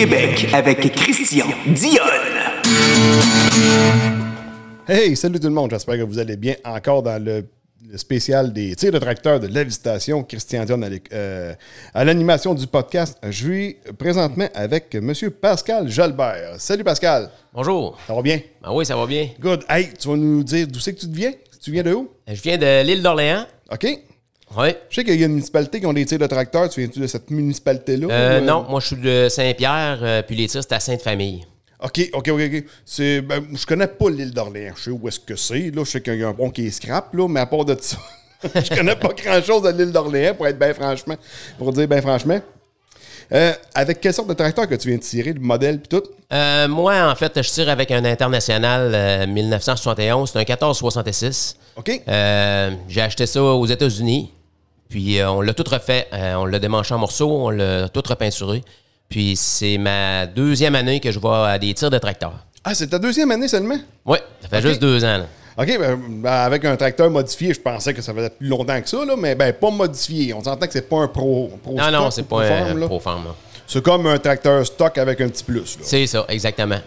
Québec avec Christian Dionne. Hey, salut tout le monde, j'espère que vous allez bien encore dans le, le spécial des tirs de tracteur de la visitation. Christian Dion à euh, à l'animation du podcast. Je suis présentement avec M. Pascal Jalbert. Salut Pascal, Bonjour. ça va bien? Ben oui, ça va bien. Good. Hey, tu vas nous dire d'où c'est que tu te viens? Tu viens de où? Je viens de l'île d'Orléans. OK. Oui. Je sais qu'il y a une municipalité qui ont des tirs de tracteur. Tu viens-tu de cette municipalité-là? Euh, ou, non, moi je suis de Saint-Pierre, euh, puis les tirs, c'est à Sainte-Famille. OK, OK, OK, OK. C'est, ben, je connais pas l'île d'Orléans. Je sais où est-ce que c'est. Là. Je sais qu'il y a un pont qui est scrap, là, mais à part de ça, je connais pas grand-chose de l'île d'Orléans, pour être bien franchement. Pour dire bien franchement. Euh, avec quelle sorte de tracteur que tu viens de tirer, le modèle puis tout? Euh, moi, en fait, je tire avec un international euh, 1971. C'est un 1466. OK? Euh, J'ai acheté ça aux États-Unis. Puis euh, on l'a tout refait. Euh, on l'a démanché en morceaux. On l'a tout repeinturé. Puis c'est ma deuxième année que je vais à des tirs de tracteur. Ah, c'est ta deuxième année seulement? Oui, ça fait juste deux ans. là. OK, ben, ben, avec un tracteur modifié, je pensais que ça faisait plus longtemps que ça, là, mais ben, pas modifié. On s'entend que c'est pas un pro. pro Non, non, c'est pro pas farm, un là. pro-farm. là. C'est comme un tracteur stock avec un petit plus. C'est ça, exactement.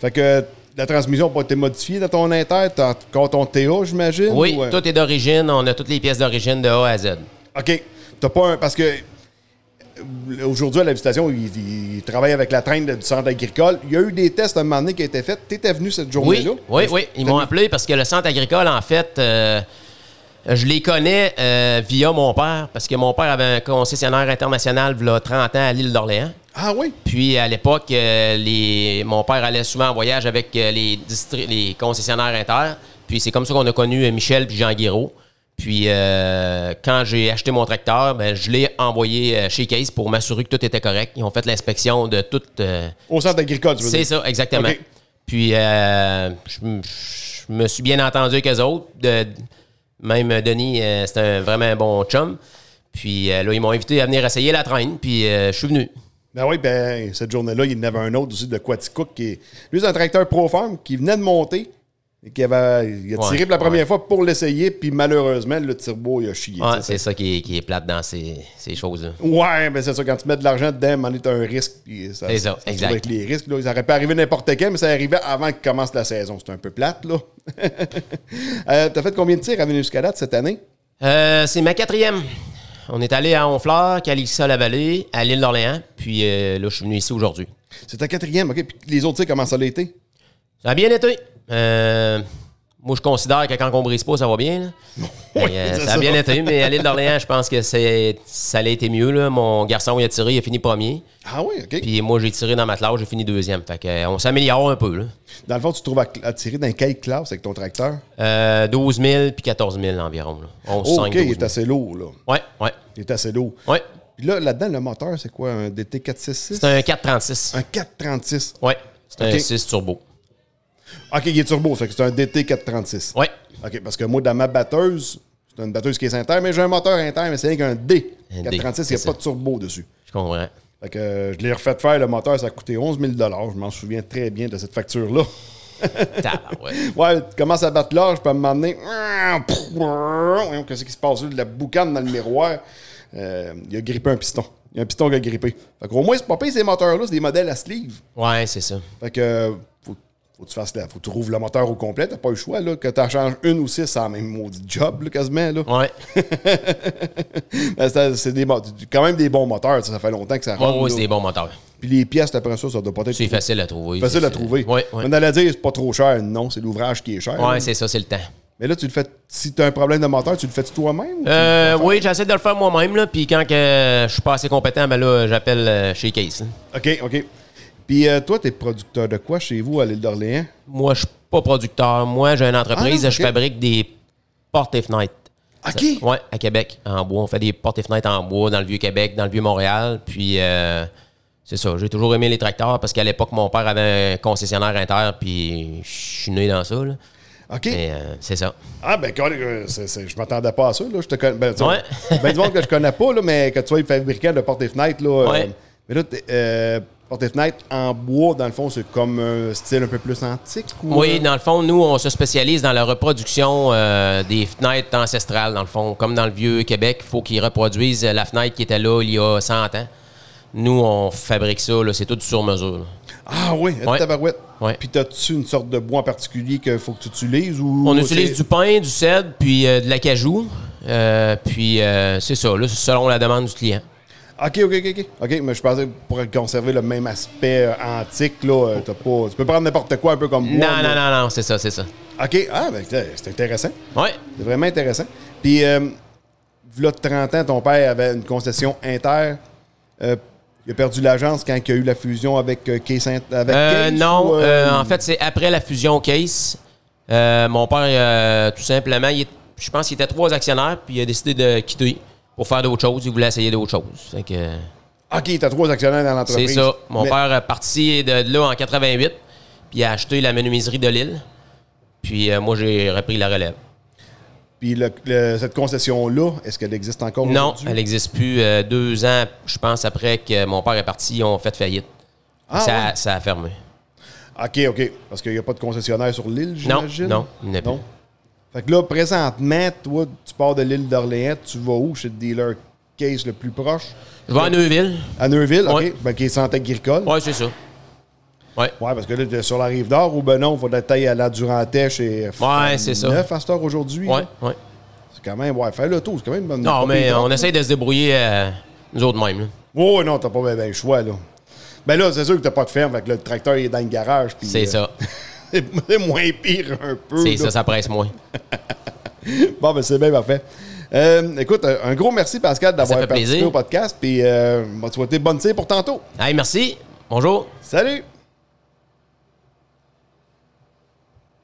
Fait que la transmission n'a pas été modifiée dans ton inter, encore ton TA, j'imagine? Oui, ou, euh? tout est d'origine. On a toutes les pièces d'origine de A à Z. OK. T'as pas un. Parce que euh, aujourd'hui, à la visitation, ils il travaillent avec la traîne du centre agricole. Il y a eu des tests à un moment donné qui ont été faits. T'étais venu cette journée-là? oui, oui. Ils m'ont appelé parce que le centre agricole, en fait, euh, je les connais euh, via mon père, parce que mon père avait un concessionnaire international il y a 30 ans à l'île d'Orléans. Ah oui? Puis à l'époque, euh, les, mon père allait souvent en voyage avec les, distri- les concessionnaires inter. Puis c'est comme ça qu'on a connu Michel puis Jean Guiraud. Puis euh, quand j'ai acheté mon tracteur, ben, je l'ai envoyé euh, chez Case pour m'assurer que tout était correct. Ils ont fait l'inspection de tout. euh, Au centre agricole, tu veux c'est ça, exactement. Puis, euh, je, me suis bien entendu avec eux autres. De- même Denis, c'était un- vraiment un bon chum. Puis là, ils m'ont invité à venir essayer la traîne. Puis je suis venu. Ben oui, ben, cette journée-là, il y en avait un autre aussi de Quaticook qui est. Lui, c'est un tracteur Pro Farm qui venait de monter. Qui avait, il a tiré Ouais, pour la première ouais. fois pour l'essayer, puis malheureusement, le turbo, il a chié. Ouais, c'est ça qui est, qui est plate dans ces, ces choses-là. Ouais, mais c'est ça, quand tu mets de l'argent dedans, man, t'as un risque. Ça, C'est ça, trouve exact. Avec les risques, là, ça aurait pu arriver n'importe quand, mais ça arrivait avant que commence la saison. C'est un peu plate, là. euh, T'as fait combien de tirs à Vénuscalade cette année? Euh, c'est ma quatrième. On est allé à Honfleur, Calixa-la-Vallée, à l'île d'Orléans. Puis euh, là, je suis venu ici aujourd'hui. C'est ta quatrième, OK. Puis les autres tirs, comment ça l'a été? Ça a bien été. Euh, moi, je considère que quand on brise pas, ça va bien. euh, c'est ça a bien été, mais à l'île d'Orléans, je pense que c'est, ça a été mieux. là. Mon garçon, il a tiré, il a fini premier. Ah oui, OK. Puis moi, j'ai tiré dans ma classe, j'ai fini deuxième. Fait que, euh, on s'améliore un peu. Là. Dans le fond, tu te trouves à, à tirer dans quelle classe avec ton tracteur? Euh, 12 000 puis 14 000 environ. Là. 11, Oh, 5, OK, 12 il 000. est assez lourd, là. Ouais, ouais, Il est assez lourd. ouais. Puis là, là-dedans, le moteur, c'est quoi? Un DT466? C'est un 436. Un 436. Ouais, c'est Ok. un 6 turbo. OK, il est turbo, fait que c'est un DT436. Ouais. OK, parce que moi, dans ma batteuse, c'est une batteuse qui est inter, mais j'ai un moteur inter, mais c'est rien qu'un D. Un 436, D, il n'y a pas de turbo dessus. Je comprends. Fait que euh, je l'ai refait faire, le moteur, ça a coûté 11 000 Je m'en souviens très bien de cette facture-là. Ouais, tu commences à battre l'âge, je peux m'emmener. Qu'est-ce qui se passe là? De la boucane dans le miroir? Euh, il a grippé un piston. Il y a un piston qui a grippé. Fait qu'au moins, c'est pas pire, ces moteurs-là, c'est des modèles à sleeve. Ouais, c'est ça. Fait que euh, faut, faut que tu fasses faut que tu rouvres le moteur au complet. T'as pas le choix, là. Que t'en changes une ou six, c'est la même maudit job, là, quasiment, là. Ouais. Ben, c'est des, quand même des bons moteurs, ça, ça fait longtemps que ça rentre. ouais, là. c'est des bons moteurs. Puis les pièces, après ça, ça doit pas être C'est facile à trouver. facile à trouver. Ouais. On allait dire, c'est pas trop cher. Non, c'est l'ouvrage qui est cher. Ouais, là. c'est ça, c'est le temps. Mais là, tu le fais. Si tu as un problème de moteur, tu le fais toi-même? Euh, oui, j'essaie de le faire moi-même. Puis quand que je suis pas assez compétent, ben là, j'appelle euh, chez Case. là. OK, OK. Puis euh, toi, tu es producteur de quoi chez vous à l'île d'Orléans? Moi, je suis pas producteur. Moi, j'ai une entreprise, Ah, je fabrique des portes et fenêtres. OK. Ouais, à Québec, en bois. On fait des portes et fenêtres en bois dans le Vieux-Québec, dans le Vieux-Montréal. Puis, euh, c'est ça. J'ai toujours aimé les tracteurs parce qu'à l'époque, mon père avait un concessionnaire inter, puis je suis né dans ça. Là. OK. Euh, c'est ça. Ah, ben, euh, c'est- c'est- je m'attendais pas à ça. Là. Je te connais. Ben, Ouais. ben, du monde que je connais pas, là, mais que tu sois fabricant de portes et fenêtres. Là, euh, mais là, portes et fenêtres en bois, dans le fond, c'est comme un style un peu plus antique. Ou, Oui, euh? dans le fond, nous, on se spécialise dans la reproduction euh, des fenêtres ancestrales, dans le fond. Comme dans le vieux Québec, il faut qu'ils reproduisent la fenêtre qui était là il y a 100 ans. Nous, on fabrique ça, là, c'est tout sur mesure. là. Ah oui, Ouais. tabarouette. Ouais. Puis t'as-tu une sorte de bois en particulier qu'il faut que tu utilises? Ou On utilise du pin, du cèdre, puis euh, de l'acajou. Euh, puis euh, c'est ça, là, c'est selon la demande du client. OK, OK, OK, OK. OK, mais je pensais que pour conserver le même aspect euh, antique, là, euh, t'as pas... Tu peux prendre n'importe quoi un peu comme bois. Non, non, non, non, c'est ça, c'est ça. OK, ah, ben c'est intéressant. Ouais. C'est vraiment intéressant. Puis, euh, là, 30 ans, ton père avait une concession inter. Euh, il a perdu l'agence quand il y a eu la fusion avec euh, Case. Avec Case, non, ou, en fait, c'est après la fusion Case. Mon père, euh, tout simplement, il je pense qu'il était trois actionnaires, puis il a décidé de quitter pour faire d'autres choses. Il voulait essayer d'autres choses. Fait que, OK, t'as trois actionnaires dans c'est l'entreprise. ça. Mon Mais- père est parti de là en 88, puis il a acheté la menuiserie de Lille. Puis euh, moi, j'ai repris la relève. Puis, le- le- cette concession-là, est-ce qu'elle existe encore Non, elle n'existe plus. Euh, deux ans, je pense, après que mon père est parti, ils ont fait faillite. Ah, ça, ouais? ça a fermé. OK, OK. Parce qu'il n'y a pas de concessionnaire sur l'île, Non, j'imagine? non, il n'y a plus. Non. Fait que là, présentement, toi, tu pars de l'île d'Orléans, tu vas où chez le dealer Case le plus proche? Je vais à Neuville. À Neuville, OK. Ouais. Ben, qui est santé agricole. Oui, c'est ça. Ouais. Ouais, parce que là, t'es sur la rive d'or ou ben non, il faut taille à la Durantais chez Ouais, c'est ça. 9 à cette heure aujourd'hui. Ouais, là. ouais. C'est quand même, ouais, faire le tour, c'est quand même une bonne Non, mais pire on essaye de se débrouiller euh, nous autres mêmes. là. ouais, non, t'as pas bien ben le choix, là. Ben là, c'est sûr que t'as pas de ferme, fait que là, le tracteur il est dans le garage. C'est euh, ça. c'est moins pire un peu. C'est ça, ça presse moins. Bon, ben c'est bien parfait. Euh, écoute, un gros merci, Pascal, d'avoir participé plaisir. au podcast. Puis, euh, on va te souhaiter bonne tire pour tantôt. Hey, merci. Bonjour. Salut!